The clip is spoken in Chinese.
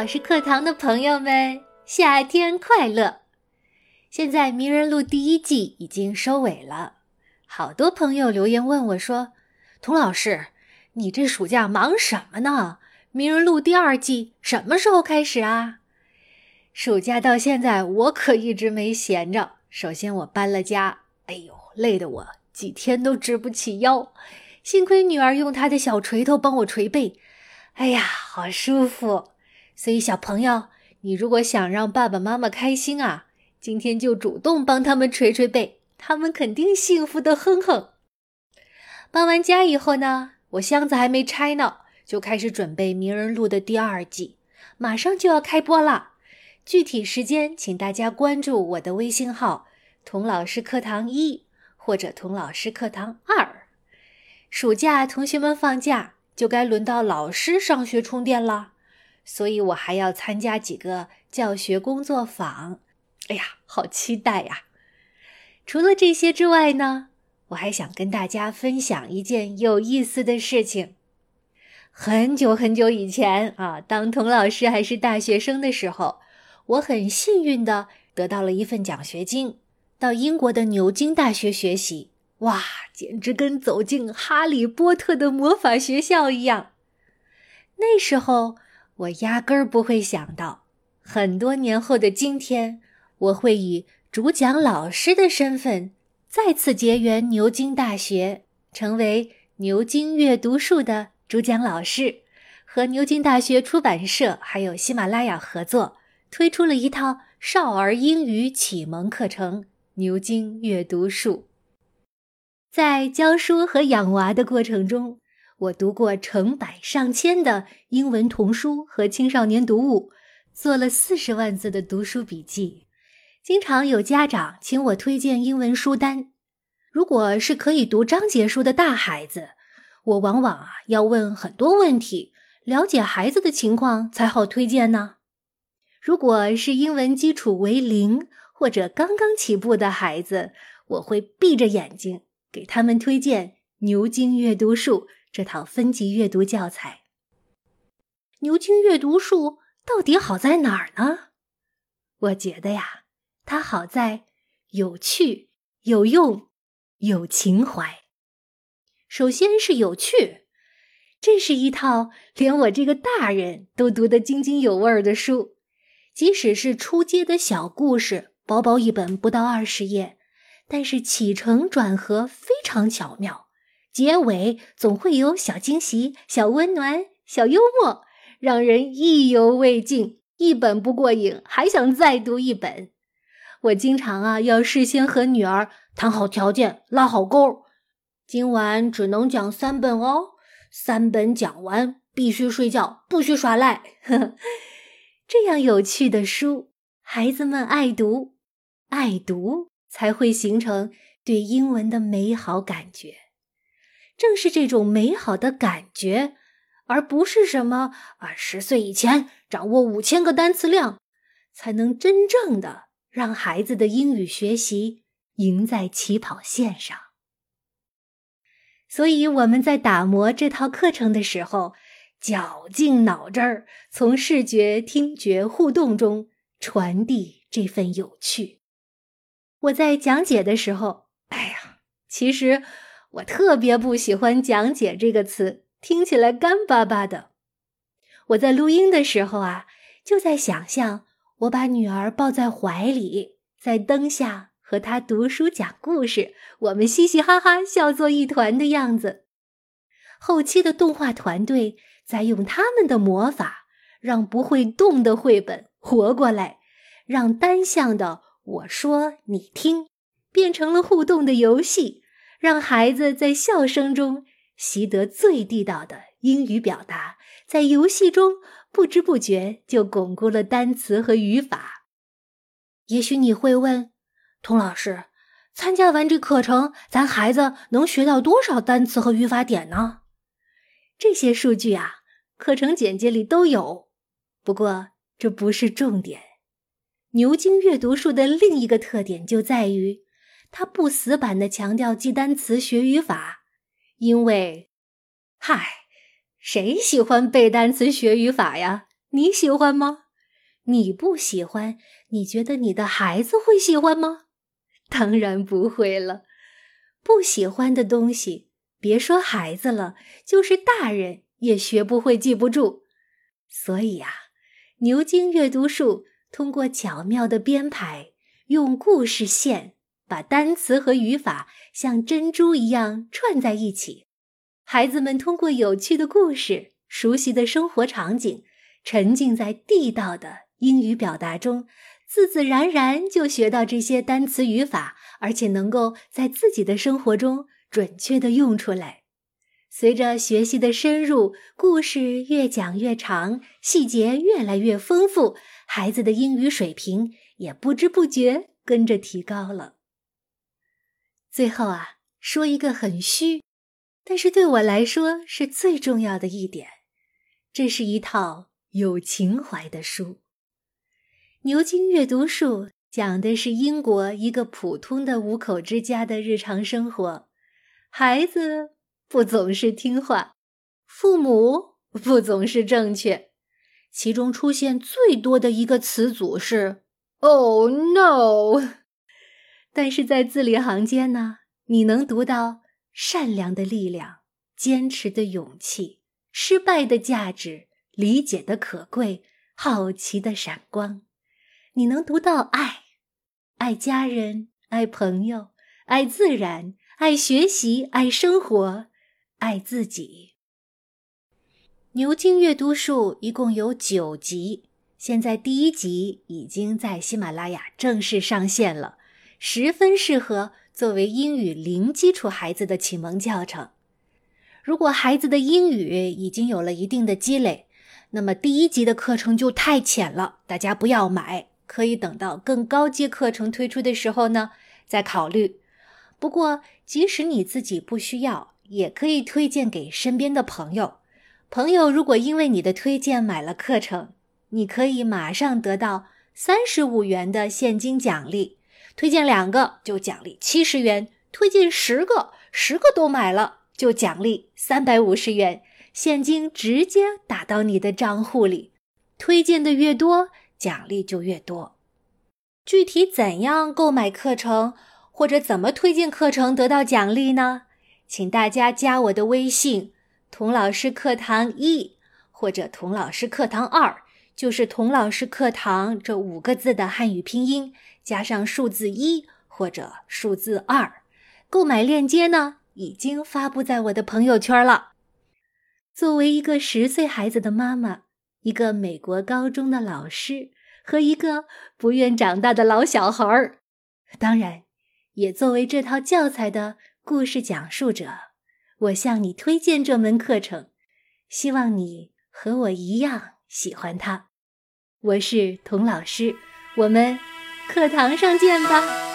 老师课堂的朋友们，夏天快乐！现在《名人录》第一季已经收尾了，好多朋友留言问我说：“童老师，你这暑假忙什么呢？《名人录》第二季什么时候开始啊？”暑假到现在，我可一直没闲着。首先，我搬了家，哎呦，累得我几天都直不起腰。幸亏女儿用她的小锤头帮我捶背，哎呀，好舒服。所以，小朋友，你如果想让爸爸妈妈开心啊，今天就主动帮他们捶捶背，他们肯定幸福的哼哼。搬完家以后呢，我箱子还没拆呢，就开始准备《名人录》的第二季，马上就要开播了。具体时间，请大家关注我的微信号“童老师课堂一”或者“童老师课堂二”。暑假同学们放假，就该轮到老师上学充电了。所以我还要参加几个教学工作坊，哎呀，好期待呀！除了这些之外呢，我还想跟大家分享一件有意思的事情。很久很久以前啊，当童老师还是大学生的时候，我很幸运的得到了一份奖学金，到英国的牛津大学学习。哇，简直跟走进哈利波特的魔法学校一样。那时候。我压根儿不会想到，很多年后的今天，我会以主讲老师的身份再次结缘牛津大学，成为牛津阅读树的主讲老师，和牛津大学出版社还有喜马拉雅合作，推出了一套少儿英语启蒙课程《牛津阅读树》。在教书和养娃的过程中。我读过成百上千的英文童书和青少年读物，做了四十万字的读书笔记。经常有家长请我推荐英文书单。如果是可以读章节书的大孩子，我往往啊要问很多问题，了解孩子的情况才好推荐呢。如果是英文基础为零或者刚刚起步的孩子，我会闭着眼睛给他们推荐牛津阅读树。这套分级阅读教材，牛津阅读树到底好在哪儿呢？我觉得呀，它好在有趣、有用、有情怀。首先是有趣，这是一套连我这个大人都读得津津有味的书，即使是初阶的小故事，薄薄一本不到二十页，但是起承转合非常巧妙。结尾总会有小惊喜、小温暖、小幽默，让人意犹未尽，一本不过瘾，还想再读一本。我经常啊要事先和女儿谈好条件，拉好钩。今晚只能讲三本哦，三本讲完必须睡觉，不许耍赖。呵 呵这样有趣的书，孩子们爱读，爱读才会形成对英文的美好感觉。正是这种美好的感觉，而不是什么啊，十岁以前掌握五千个单词量，才能真正的让孩子的英语学习赢在起跑线上。所以我们在打磨这套课程的时候，绞尽脑汁儿，从视觉、听觉互动中传递这份有趣。我在讲解的时候，哎呀，其实。我特别不喜欢“讲解”这个词，听起来干巴巴的。我在录音的时候啊，就在想象我把女儿抱在怀里，在灯下和她读书讲故事，我们嘻嘻哈哈笑作一团的样子。后期的动画团队在用他们的魔法，让不会动的绘本活过来，让单向的“我说你听”变成了互动的游戏。让孩子在笑声中习得最地道的英语表达，在游戏中不知不觉就巩固了单词和语法。也许你会问，童老师，参加完这课程，咱孩子能学到多少单词和语法点呢？这些数据啊，课程简介里都有。不过这不是重点。牛津阅读树的另一个特点就在于。他不死板的强调记单词、学语法，因为，嗨，谁喜欢背单词、学语法呀？你喜欢吗？你不喜欢，你觉得你的孩子会喜欢吗？当然不会了。不喜欢的东西，别说孩子了，就是大人也学不会、记不住。所以呀，牛津阅读树通过巧妙的编排，用故事线把单词和语法像珍珠一样串在一起。孩子们通过有趣的故事、熟悉的生活场景，沉浸在地道的英语表达中，自自然然就学到这些单词语法，而且能够在自己的生活中准确的用出来。随着学习的深入，故事越讲越长，细节越来越丰富，孩子的英语水平也不知不觉跟着提高了。最后啊，说一个很虚，但是对我来说是最重要的一点，这是一套有情怀的书。牛津阅读树讲的是英国一个普通的五口之家的日常生活，孩子。不总是听话，父母不总是正确，其中出现最多的一个词组是 “Oh no”。但是在字里行间呢，你能读到善良的力量、坚持的勇气、失败的价值、理解的可贵、好奇的闪光。你能读到爱，爱家人，爱朋友，爱自然，爱学习，爱生活。爱自己。牛津阅读树一共有九集，现在第一集已经在喜马拉雅正式上线了，十分适合作为英语零基础孩子的启蒙教程。如果孩子的英语已经有了一定的积累，那么第一级的课程就太浅了，大家不要买，可以等到更高阶课程推出的时候呢再考虑。不过，即使你自己不需要。也可以推荐给身边的朋友。朋友如果因为你的推荐买了课程，你可以马上得到三十五元的现金奖励。推荐两个就奖励七十元，推荐十个，十个都买了就奖励三百五十元现金，直接打到你的账户里。推荐的越多，奖励就越多。具体怎样购买课程，或者怎么推荐课程得到奖励呢？请大家加我的微信“童老师课堂一”或者“童老师课堂二”，就是“童老师课堂”这五个字的汉语拼音加上数字一或者数字二。购买链接呢，已经发布在我的朋友圈了。作为一个十岁孩子的妈妈，一个美国高中的老师和一个不愿长大的老小孩儿，当然，也作为这套教材的。故事讲述者，我向你推荐这门课程，希望你和我一样喜欢他。我是童老师，我们课堂上见吧。